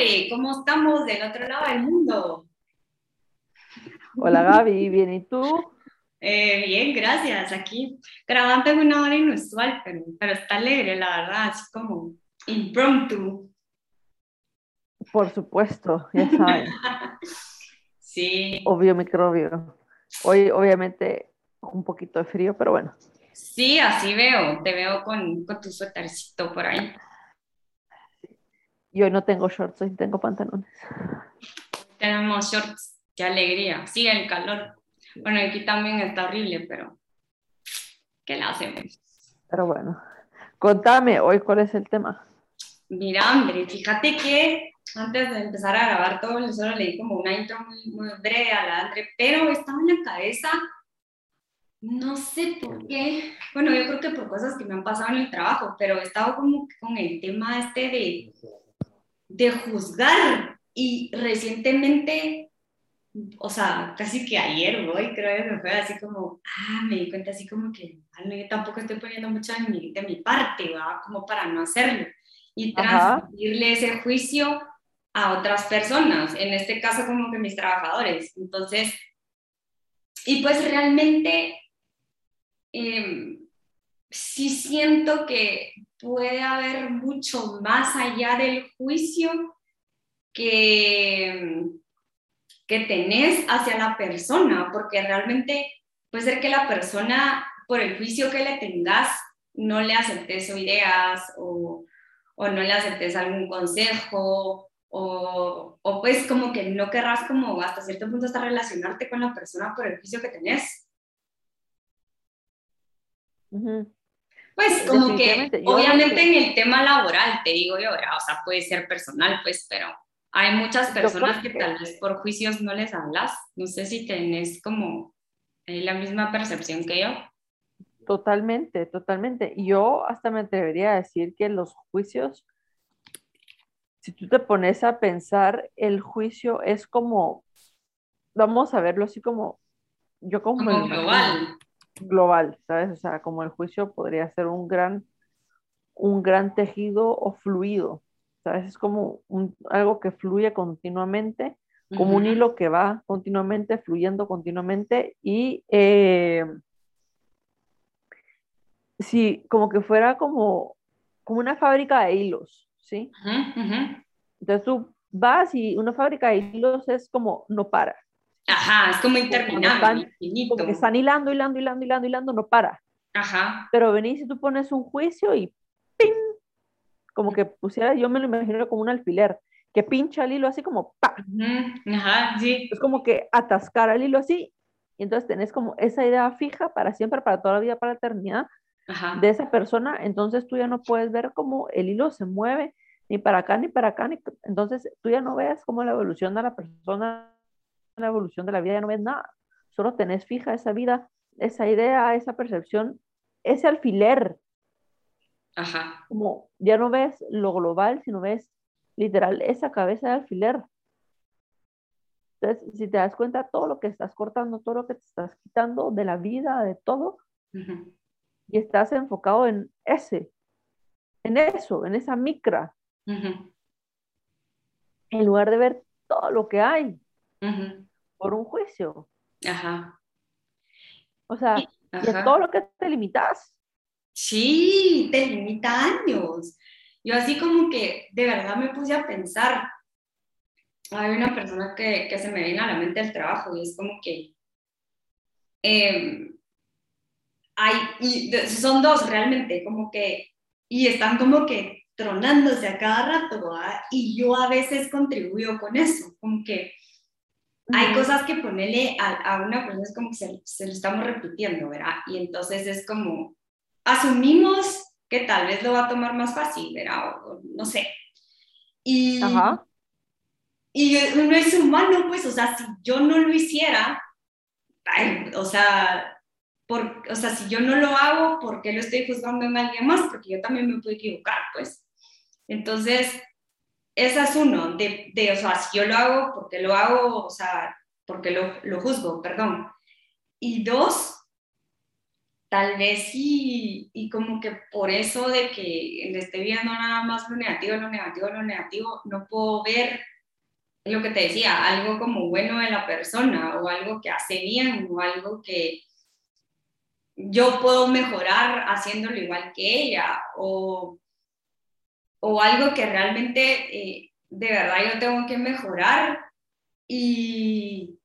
Andre, ¿cómo estamos del otro lado del mundo? Hola Gaby, bien, ¿y tú? Eh, bien, gracias. Aquí grabando en una hora inusual, pero, pero está alegre, la verdad, así como impromptu. Por supuesto, ya saben. sí. Obvio microbio. Hoy obviamente un poquito de frío, pero bueno. Sí, así veo, te veo con, con tu suétercito por ahí. Y hoy no tengo shorts, hoy tengo pantalones. Tenemos shorts, qué alegría. Sí, el calor. Bueno, aquí también está horrible, pero ¿qué le hacemos? Pero bueno, contame hoy cuál es el tema. Mira, André, fíjate que antes de empezar a grabar todo, yo solo leí como una intro muy, muy breve a la André, pero estaba en la cabeza, no sé por qué, bueno, yo creo que por cosas que me han pasado en el trabajo, pero he estado como con el tema este de, de juzgar y recientemente o sea, casi que ayer hoy creo que me fue así como, ah, me di cuenta así como que, yo tampoco estoy poniendo mucho de mi, de mi parte, ¿va? Como para no hacerlo. Y transmitirle ese juicio a otras personas, en este caso como que mis trabajadores. Entonces, y pues realmente eh, sí siento que puede haber mucho más allá del juicio que que tenés hacia la persona, porque realmente puede ser que la persona, por el juicio que le tengas, no le aceptes ideas o, o no le aceptes algún consejo o, o, pues como que no querrás como hasta cierto punto hasta relacionarte con la persona por el juicio que tenés. Pues como que obviamente en el tema laboral, te digo yo, o sea, puede ser personal, pues, pero hay muchas personas que tal vez por juicios no les hablas. No sé si tenés como eh, la misma percepción que yo. Totalmente, totalmente. Yo hasta me atrevería a decir que los juicios, si tú te pones a pensar, el juicio es como, vamos a verlo así como, yo como, como global. Global, ¿sabes? O sea, como el juicio podría ser un gran, un gran tejido o fluido ¿sabes? Es como un, algo que fluye continuamente, como un hilo que va continuamente, fluyendo continuamente y eh, sí, como que fuera como, como una fábrica de hilos, ¿sí? Entonces tú vas y una fábrica de hilos es como no para. Ajá, es como interminable. Como que están hilando, hilando, hilando, hilando, hilando, no para. Ajá. Pero venís y tú pones un juicio y ¡ping! como que pusiera, yo me lo imagino como un alfiler, que pincha el hilo así como ¡pa! Ajá, sí. Es como que atascar el hilo así, y entonces tenés como esa idea fija para siempre, para toda la vida, para la eternidad de esa persona, entonces tú ya no puedes ver cómo el hilo se mueve, ni para acá, ni para acá, ni... entonces tú ya no ves cómo la evolución de la persona, la evolución de la vida, ya no ves nada, solo tenés fija esa vida, esa idea, esa percepción, ese alfiler. Ajá. Como ya no ves lo global, sino ves literal esa cabeza de alfiler. Entonces, si te das cuenta, todo lo que estás cortando, todo lo que te estás quitando de la vida, de todo, y estás enfocado en ese, en eso, en esa micra, en lugar de ver todo lo que hay por un juicio. Ajá. O sea, de todo lo que te limitas. Sí, te limita años. Yo así como que de verdad me puse a pensar, hay una persona que, que se me viene a la mente el trabajo y es como que em, hay, y son dos realmente, como que, y están como que tronándose a cada rato, y yo a veces contribuyo con eso, como que hay cosas que ponerle a, a, una persona es como que se, se lo estamos repitiendo, ¿verdad? Y entonces es como, asumimos que tal vez lo va a tomar más fácil, ¿verdad? no sé. Y, y uno es humano, pues, o sea, si yo no lo hiciera, o sea, por, o sea, si yo no lo hago, ¿por qué lo estoy juzgando en alguien más? Porque yo también me puedo equivocar, pues. Entonces, esa es uno, de, de, o sea, si yo lo hago, ¿por qué lo hago? O sea, porque lo, lo juzgo, perdón. Y dos, tal vez sí, y como que por eso de que le esté viendo nada más lo negativo, lo negativo, lo negativo, no puedo ver lo que te decía, algo como bueno de la persona o algo que hace bien o algo que yo puedo mejorar haciéndolo igual que ella o, o algo que realmente eh, de verdad yo tengo que mejorar y,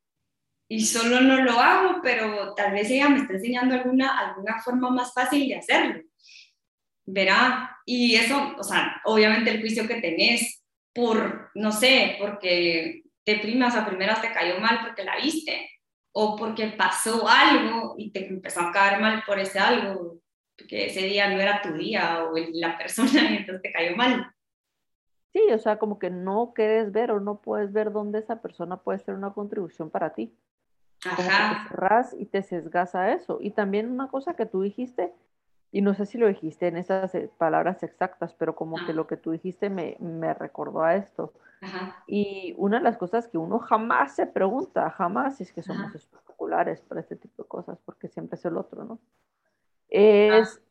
y solo no lo hago, pero tal vez ella me está enseñando alguna, alguna forma más fácil de hacerlo. Verá, y eso, o sea, obviamente el juicio que tenés por, no sé, porque te primas a primeras te cayó mal porque la viste, o porque pasó algo y te empezó a caer mal por ese algo, que ese día no era tu día o la persona y entonces te cayó mal. Sí, o sea, como que no quieres ver o no puedes ver dónde esa persona puede ser una contribución para ti. Que te cerras y te sesgas a eso. Y también una cosa que tú dijiste, y no sé si lo dijiste en esas eh, palabras exactas, pero como que lo que tú dijiste me, me recordó a esto. Y una de las cosas que uno jamás se pregunta, jamás, es que somos espectaculares para este tipo de cosas, porque siempre es el otro, ¿no? Es,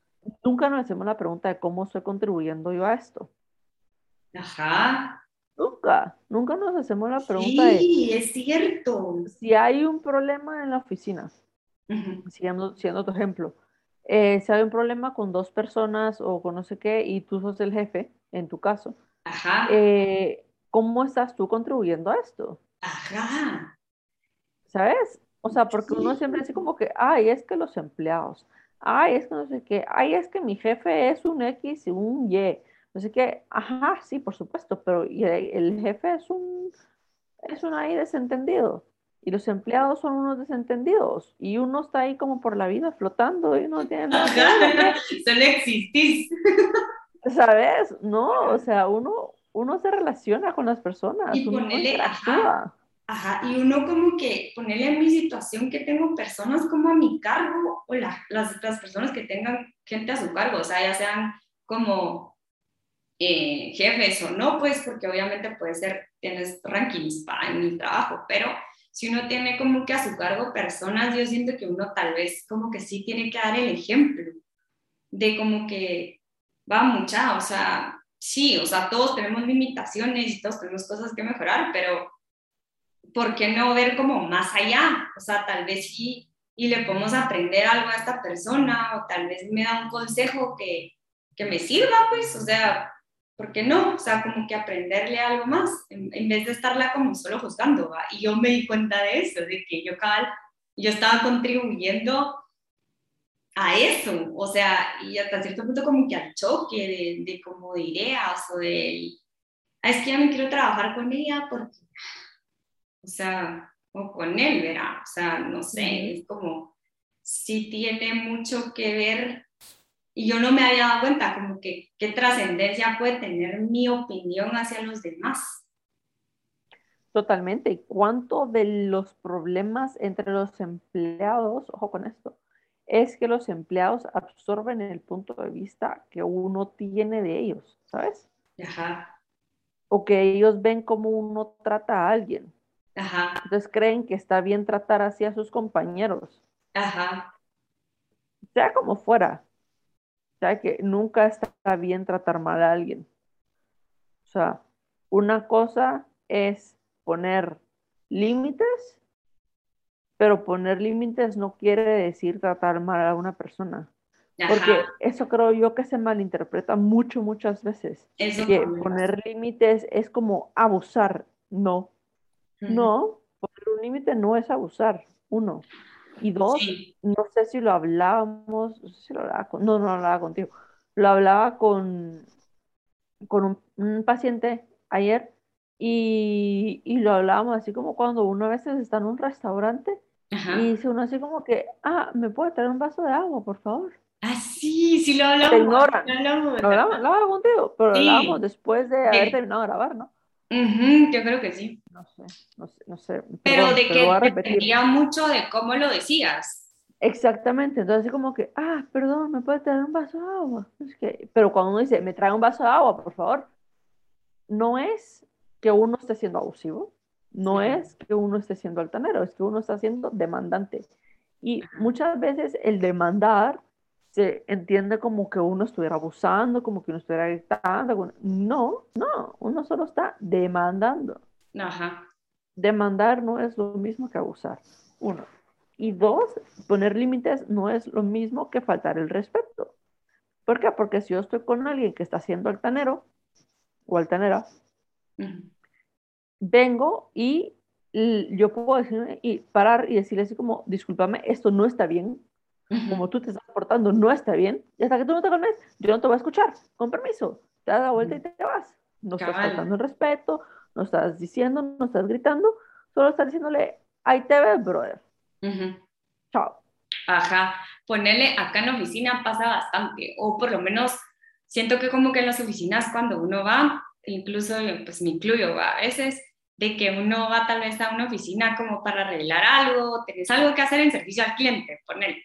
nunca nos hacemos la pregunta de cómo estoy contribuyendo yo a esto. Ajá. Nunca, nunca nos hacemos la pregunta de... Sí, es cierto. Si hay un problema en la oficina, siendo, siendo tu ejemplo, eh, si hay un problema con dos personas o con no sé qué y tú sos el jefe, en tu caso, Ajá. Eh, ¿cómo estás tú contribuyendo a esto? Ajá. ¿Sabes? O sea, porque uno siempre dice como que, ay, es que los empleados, ay, es que no sé qué, ay, es que mi jefe es un X y un Y. Así que, ajá, sí, por supuesto, pero el jefe es un, es un ahí desentendido. Y los empleados son unos desentendidos. Y uno está ahí como por la vida flotando y no tiene nada. Solo existís. ¿Sabes? No, o sea, uno, uno se relaciona con las personas. Y ponele, ajá, ajá, y uno como que ponerle en mi situación que tengo personas como a mi cargo o las, las personas que tengan gente a su cargo, o sea, ya sean como eh, jefes o no, pues porque obviamente puede ser, tienes rankings en el trabajo, pero si uno tiene como que a su cargo personas, yo siento que uno tal vez como que sí tiene que dar el ejemplo de como que va mucha, o sea, sí, o sea, todos tenemos limitaciones y todos tenemos cosas que mejorar, pero ¿por qué no ver como más allá? O sea, tal vez sí, y le podemos aprender algo a esta persona, o tal vez me da un consejo que, que me sirva, pues, o sea, ¿por qué no? O sea, como que aprenderle algo más, en, vez de estarla como solo juzgando, ¿va? Y yo me di cuenta de eso, de que yo, cada, yo estaba contribuyendo a eso, o sea, y hasta cierto punto como que al choque de, de como de ideas o de, ah, es que ya no quiero trabajar con ella porque, o sea, o con él, ¿verdad? O sea, no sé, es como, sí tiene mucho que ver y yo no me había dado cuenta como que qué trascendencia puede tener mi opinión hacia los demás. Totalmente. ¿Y cuánto de los problemas entre los empleados, ojo con esto, es que los empleados absorben el punto de vista que uno tiene de ellos, ¿sabes? Ajá. O que ellos ven cómo uno trata a alguien. Ajá. Entonces creen que está bien tratar así a sus compañeros. Ajá. Sea como fuera, que nunca está bien tratar mal a alguien. O sea, una cosa es poner límites, pero poner límites no quiere decir tratar mal a una persona. Porque eso creo yo que se malinterpreta mucho, muchas veces. que poner límites es como abusar. No. No, poner un límite no es abusar. Uno. Y dos, no sé si lo hablábamos, no sé si lo hablaba con, no, no lo hablaba contigo, lo hablaba con, con un, paciente ayer y, y, lo hablábamos así como cuando uno a veces está en un restaurante y dice uno así como que, ah, ¿me puede traer un vaso de agua, por favor? Ah, sí, sí lo hablamos. Lo hablamos. Lo hablamos, contigo, pero lo hablábamos después de haber terminado de grabar, ¿no? Yo creo que sí. No sé, no sé. No sé. Pero de que dependía mucho de cómo lo decías. Exactamente, entonces como que, ah, perdón, ¿me puede traer un vaso de agua? Es que, pero cuando uno dice, me trae un vaso de agua, por favor, no es que uno esté siendo abusivo, no es que uno esté siendo altanero, es que uno está siendo demandante. Y muchas veces el demandar se entiende como que uno estuviera abusando, como que uno estuviera gritando. No, no, uno solo está demandando. Ajá. Demandar no es lo mismo que abusar. Uno. Y dos, poner límites no es lo mismo que faltar el respeto. ¿Por qué? Porque si yo estoy con alguien que está haciendo altanero o altanera, vengo y yo puedo decir y parar y decirle así como, discúlpame, esto no está bien, como tú te estás portando no está bien, y hasta que tú no te calmes, yo no te voy a escuchar, con permiso, te das la vuelta y te vas. No estás faltando el respeto, no estás diciendo, no estás gritando, solo estás diciéndole, ahí te ves, brother. Chao. Ajá, ponerle acá en la oficina pasa bastante, o por lo menos siento que como que en las oficinas cuando uno va, incluso pues me incluyo, a veces de que uno va tal vez a una oficina como para arreglar algo, tenés algo que hacer en servicio al cliente, ponerle.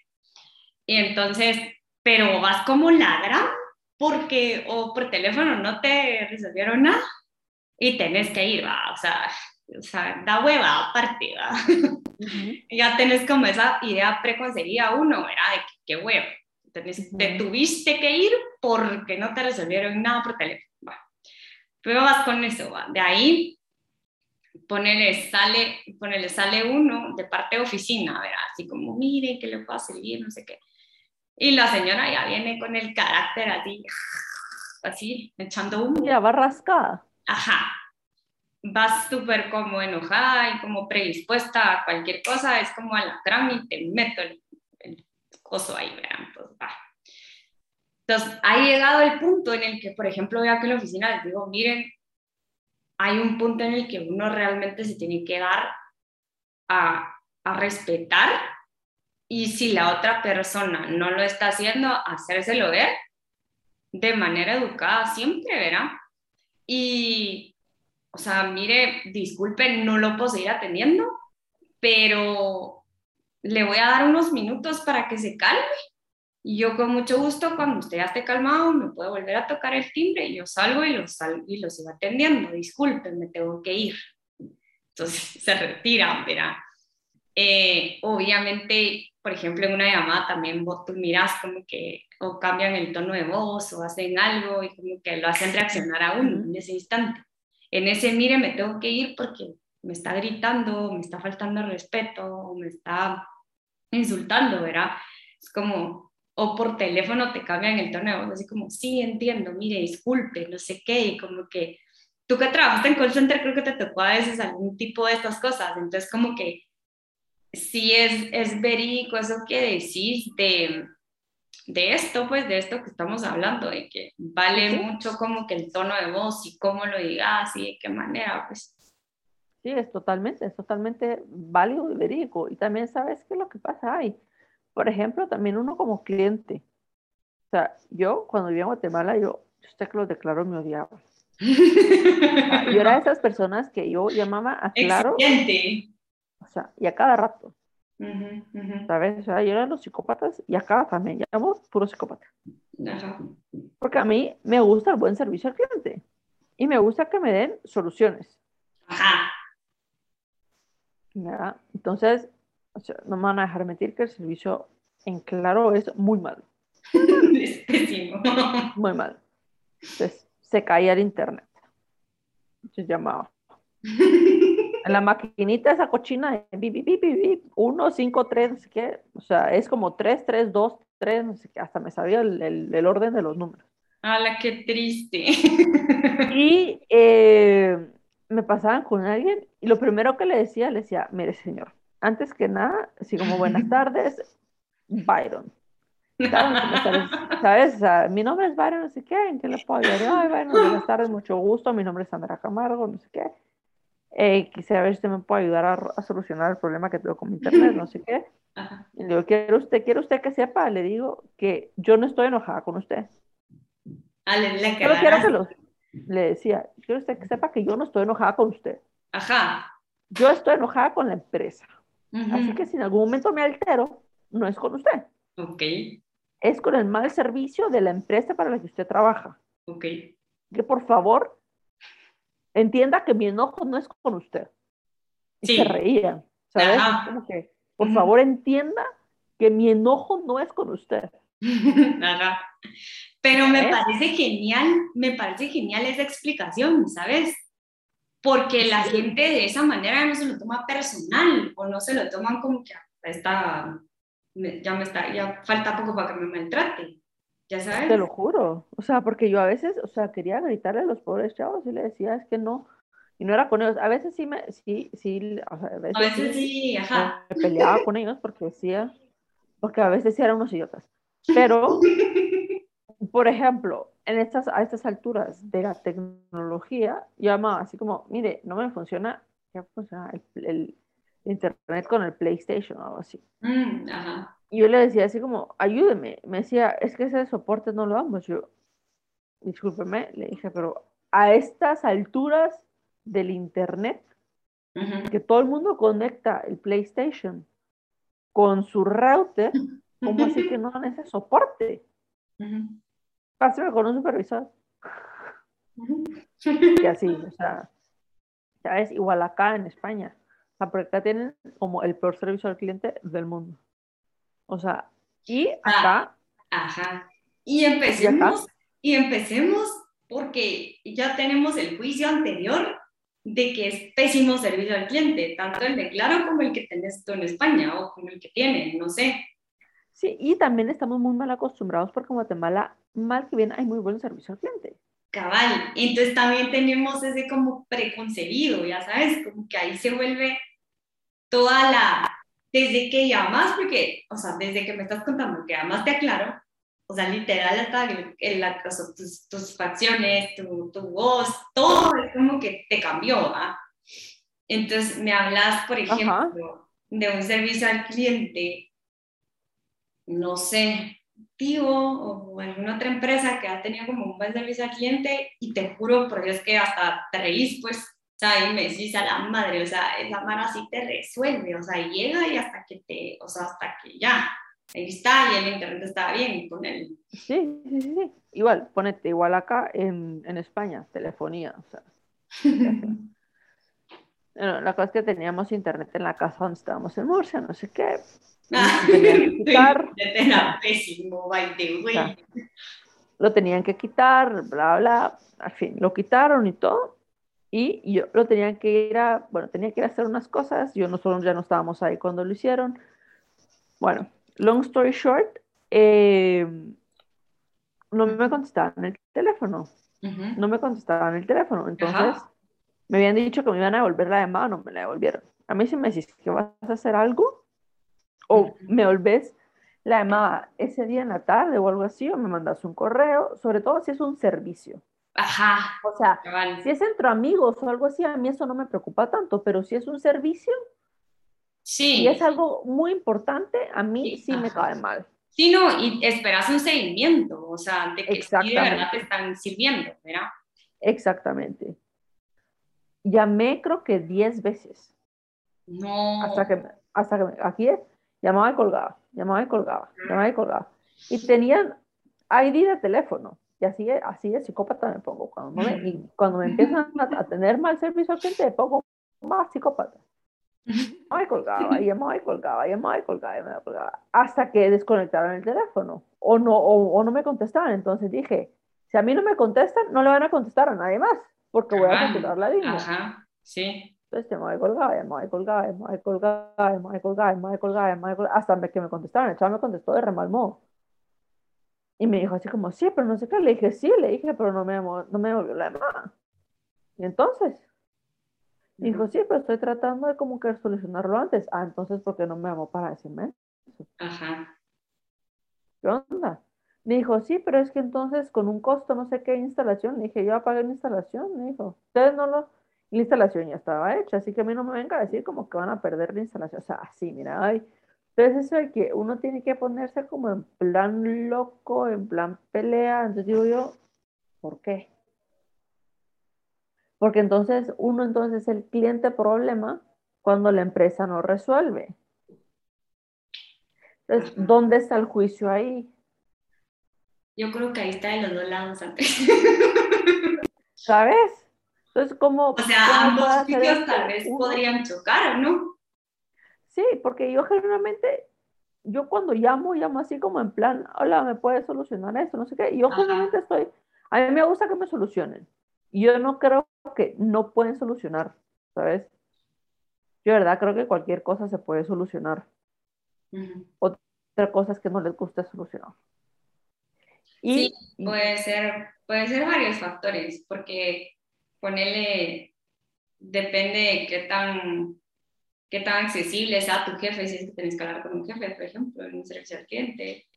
Y entonces, pero vas como ladra porque o por teléfono no te resolvieron nada y tenés que ir, va, o sea, o sea da hueva aparte, va. ya tenés como esa idea preconcebida uno, ¿verdad? De qué hueva. Entonces, te tuviste que ir porque no te resolvieron nada por teléfono. Va. Pero vas con eso, va. De ahí, ponele, sale, ponele, sale uno de parte de oficina, ¿verdad? Así como, mire, que le puedo servir, no sé qué. Y la señora ya viene con el carácter así, así, echando humo. Ya va rascada. Ajá. Vas súper como enojada y como predispuesta a cualquier cosa, es como a la y te meto el, el coso ahí, vean, pues va. Entonces, ha llegado el punto en el que, por ejemplo, veo que en la oficina les digo, miren, hay un punto en el que uno realmente se tiene que dar a, a respetar y si la otra persona no lo está haciendo, hacérselo ver de manera educada siempre, ¿verdad? Y, o sea, mire, disculpe, no lo puedo seguir atendiendo, pero le voy a dar unos minutos para que se calme. Y yo con mucho gusto, cuando usted ya esté calmado, me puede volver a tocar el timbre y yo salgo y lo, salgo y lo sigo atendiendo. Disculpen, me tengo que ir. Entonces se retiran, ¿verdad? Eh, obviamente, por ejemplo, en una llamada también vos tú miras como que o cambian el tono de voz o hacen algo y como que lo hacen reaccionar a uno en ese instante. En ese, mire, me tengo que ir porque me está gritando, me está faltando respeto, o me está insultando, ¿verdad? Es como, o por teléfono te cambian el tono de voz, así como, sí, entiendo, mire, disculpe, no sé qué, y como que tú que trabajaste en call center creo que te tocó a veces algún tipo de estas cosas, entonces como que sí es, es verídico eso que decís de, de esto, pues de esto que estamos hablando, de que vale mucho como que el tono de voz y cómo lo digas y de qué manera, pues. Sí, es totalmente, es totalmente válido y verídico. Y también sabes qué es lo que pasa ahí. Por ejemplo, también uno como cliente. O sea, yo cuando vivía en Guatemala, yo, yo sé que lo declaro, me odiaba. yo era de esas personas que yo llamaba a Claro. O sea, y a cada rato. ¿Sabes? O sea, yo era los psicópatas y acá también llamo puro psicópata. Porque a mí me gusta el buen servicio al cliente y me gusta que me den soluciones. Ajá. Entonces, o sea, no me van a dejar mentir que el servicio en claro es muy malo. muy malo. Entonces, se caía el internet. Se llamaba. La maquinita esa cochina bip, bip, bip, 1, 5, 3, no sé qué. O sea, es como 3, 3, 2, 3, no sé qué. Hasta me sabía el, el, orden de los números. ¡Hala, qué triste! Y eh, me pasaban con alguien y lo primero que le decía, le decía, mire señor, antes que nada, así como buenas tardes, Byron. ¿Sabes? O sea, mi nombre es Byron, no sé qué, ¿en qué le puedo ayudar? Ay, Byron, buenas tardes, mucho gusto, mi nombre es Sandra Camargo, no sé qué. Eh, quisiera ver si usted me puede ayudar a, solucionar el problema que tengo con mi internet, no sé qué. Y le digo, ¿quiere usted, ¿quiere usted que sepa? Le digo que yo no estoy enojada con usted. Ah, le, le quiero que lo, le decía, quiero usted que sepa que yo no estoy enojada con usted. Ajá. Yo estoy enojada con la empresa. Así que si en algún momento me altero, no es con usted. Ok. Es con el mal servicio de la empresa para la que usted trabaja. Ok. Que por favor entienda que mi enojo no es con usted. Y se reían, ¿sabes? Como que, por favor, entienda que mi enojo no es con usted. Pero me parece genial, me parece genial esa explicación, ¿sabes? Porque la gente de esa manera no se lo toma personal o no se lo toman como que está, ya me está, ya falta poco para que me maltrate. Ya sabes. Te lo juro. O sea, porque yo a veces, o sea, quería gritarle a los pobres chavos y le decía, es que no, y no era con ellos. A veces sí me, sí, sí, a veces, sí, ajá. Me peleaba con ellos porque decía, porque a veces sí eran unos idiotas. Pero, por ejemplo, en estas, a estas alturas de la tecnología, yo llamaba así como, mire, no me funciona, ya funciona el, internet con el PlayStation o algo así. Mm, y yo le decía así como, ayúdeme. Me decía, es que ese soporte no lo damos. Yo, discúlpeme, le dije, pero a estas alturas del internet, que todo el mundo conecta el PlayStation con su router, ¿cómo así que no dan ese soporte? Pásame con un supervisor. y así, o sea, ya es igual acá en España. O sea, porque acá tienen como el peor servicio al cliente del mundo. O sea, y acá. ajá. Y empecemos, y, empecemos porque ya tenemos el juicio anterior de que es pésimo servicio al cliente, tanto el de Claro como el que tenés tú en España o como el que tiene, no sé. Sí, y también estamos muy mal acostumbrados porque en Guatemala, mal que bien, hay muy buen servicio al cliente. Cabal, entonces también tenemos ese como preconcebido, ya sabes, como que ahí se vuelve toda la, desde que llamas, porque, o sea, desde que me estás contando que llamas te aclaro, o sea, literal, hasta el, tus, tus, facciones, tu, tu, voz, todo es como que te cambió, ¿ah? Entonces, me hablas, por ejemplo, de un servicio al cliente, no sé, tío o alguna otra empresa que ha tenido como un buen servicio al cliente y te juro por Dios que hasta te reís, pues, o sea, y me decís a la madre, o sea, esa mano así te resuelve, o sea, llega y hasta que te, o sea, hasta que ya, ahí está y el internet está bien con él. Sí, sí, sí, igual, ponete, igual acá en, en España, telefonía, o sea. bueno, la cosa es que teníamos internet en la casa donde estábamos en Murcia, no sé qué. Ah, quitar. Era pésimo, by the way. Lo tenían que quitar, bla, bla, al fin, lo quitaron y todo y yo lo tenía que ir a, bueno, tenía que ir a hacer unas cosas, yo nosotros ya no estábamos ahí cuando lo hicieron. Bueno, long story short, eh, no me contestaban el teléfono, no me contestaban el teléfono, entonces me habían dicho que me iban a devolver la llamada, no me la devolvieron. A mí si me decís que vas a hacer algo, o me volvés la llamada ese día en la tarde o algo así, o me mandas un correo, sobre todo si es un servicio. Ajá. O sea, si es entre amigos o algo así, a mí eso no me preocupa tanto, pero si es un servicio sí. y es algo muy importante, a mí sí, me cae mal. Sí, no, y esperas un seguimiento, o sea, de que de verdad te están sirviendo, ¿verdad? Exactamente. Llamé creo que 10 veces. No. Hasta que, hasta que aquí llamaba y colgaba, llamaba y colgaba, llamaba y colgaba. Y tenían ID de teléfono. Y así, así de psicópata me pongo. Cuando me, y cuando me empiezan a, tener mal servicio al cliente, me pongo más psicópata. Me colgaba, y llamaba y colgaba, llamaba y colgaba, y me colgaba, hasta que desconectaron el teléfono o no, o, no me contestaban. Entonces dije, si a mí no me contestan, no le van a contestar a nadie más, porque voy a continuar la línea. Ajá, sí. Entonces llamaba y colgaba, llamaba y colgaba, llamaba y colgaba, llamaba y colgaba, llamaba y colgaba, llamaba y colgaba, hasta que me contestaron. El chaval me contestó de remal modo. Y me dijo así como, sí, pero no sé qué. Le dije, sí, le dije, pero no me, no me volvió la llamada. Y entonces, dijo, sí, pero estoy tratando de como que solucionarlo antes. Ah, entonces, ¿por qué no me llamó para decirme eso? Ajá. ¿Qué onda? Me dijo, sí, pero es que entonces con un costo, no sé qué instalación. Le dije, yo apagué la instalación. Me dijo, ustedes no lo... La instalación ya estaba hecha, así que a mí no me venga a decir como que van a perder la instalación. O sea, así, mira, ay, entonces eso de que uno tiene que ponerse como en plan loco, en plan pelea, entonces digo yo, ¿por qué? Porque entonces uno entonces es el cliente problema cuando la empresa no resuelve. Entonces, ¿dónde está el juicio ahí? Yo creo que ahí está de los dos lados ¿Sabes? Entonces, ¿cómo? O sea, ambos juicios tal vez podrían chocar, ¿no? Sí, porque yo generalmente, yo cuando llamo, llamo así como en plan, hola, ¿me puedes solucionar esto? No sé qué. Y yo justamente estoy, a mí me gusta que me solucionen. Yo no creo que no pueden solucionar, ¿sabes? Yo, de verdad, creo que cualquier cosa se puede solucionar. Otra cosa es que no les guste solucionar. Y, sí, puede ser, puede ser varios factores, porque ponerle, depende de qué tan qué tan accesible sea tu jefe, si es que tenés que hablar con un jefe, por ejemplo, en un servicio al cliente.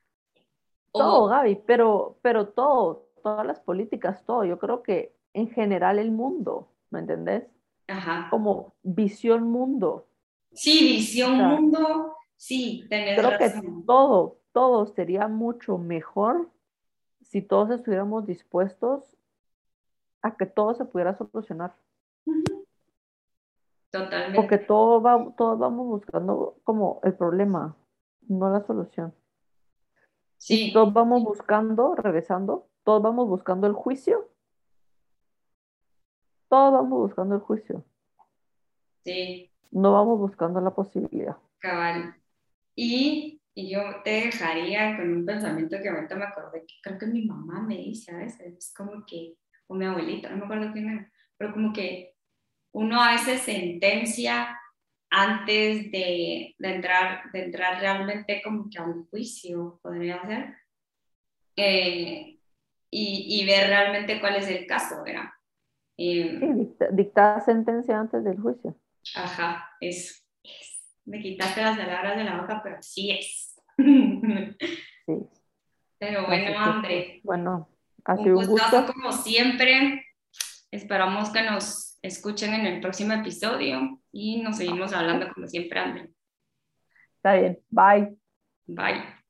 Todo, Gaby, pero, pero todo, todas las políticas, todo. Yo creo que en general el mundo, ¿me entendés? Ajá. Como visión mundo. Sí, visión mundo, sí, tenés creo que todo, todo sería mucho mejor si todos estuviéramos dispuestos a que todo se pudiera solucionar. Totalmente. Porque todo va, todos vamos buscando como el problema, no la solución. Sí. todos vamos buscando, regresando, todos vamos buscando el juicio. Todos vamos buscando el juicio. Sí. No vamos buscando la posibilidad. Cabal. Y, y yo te dejaría con un pensamiento que ahorita me acordé, que creo que mi mamá me dice a veces, es como que, o mi abuelita, no me acuerdo quién era, pero como que uno a veces sentencia antes de, entrar, de entrar realmente como que a un juicio, podría ser, eh, y, ver realmente cuál es el caso, ¿verdad? Eh, sí, dictar sentencia antes del juicio. Ajá, es, me quitaste las palabras de la boca, pero sí es. sí. Pero bueno, André. Bueno, ha sido un, gusto. como siempre. Esperamos que nos escuchen en el próximo episodio y nos seguimos hablando como siempre, André. Está bien, bye. Bye.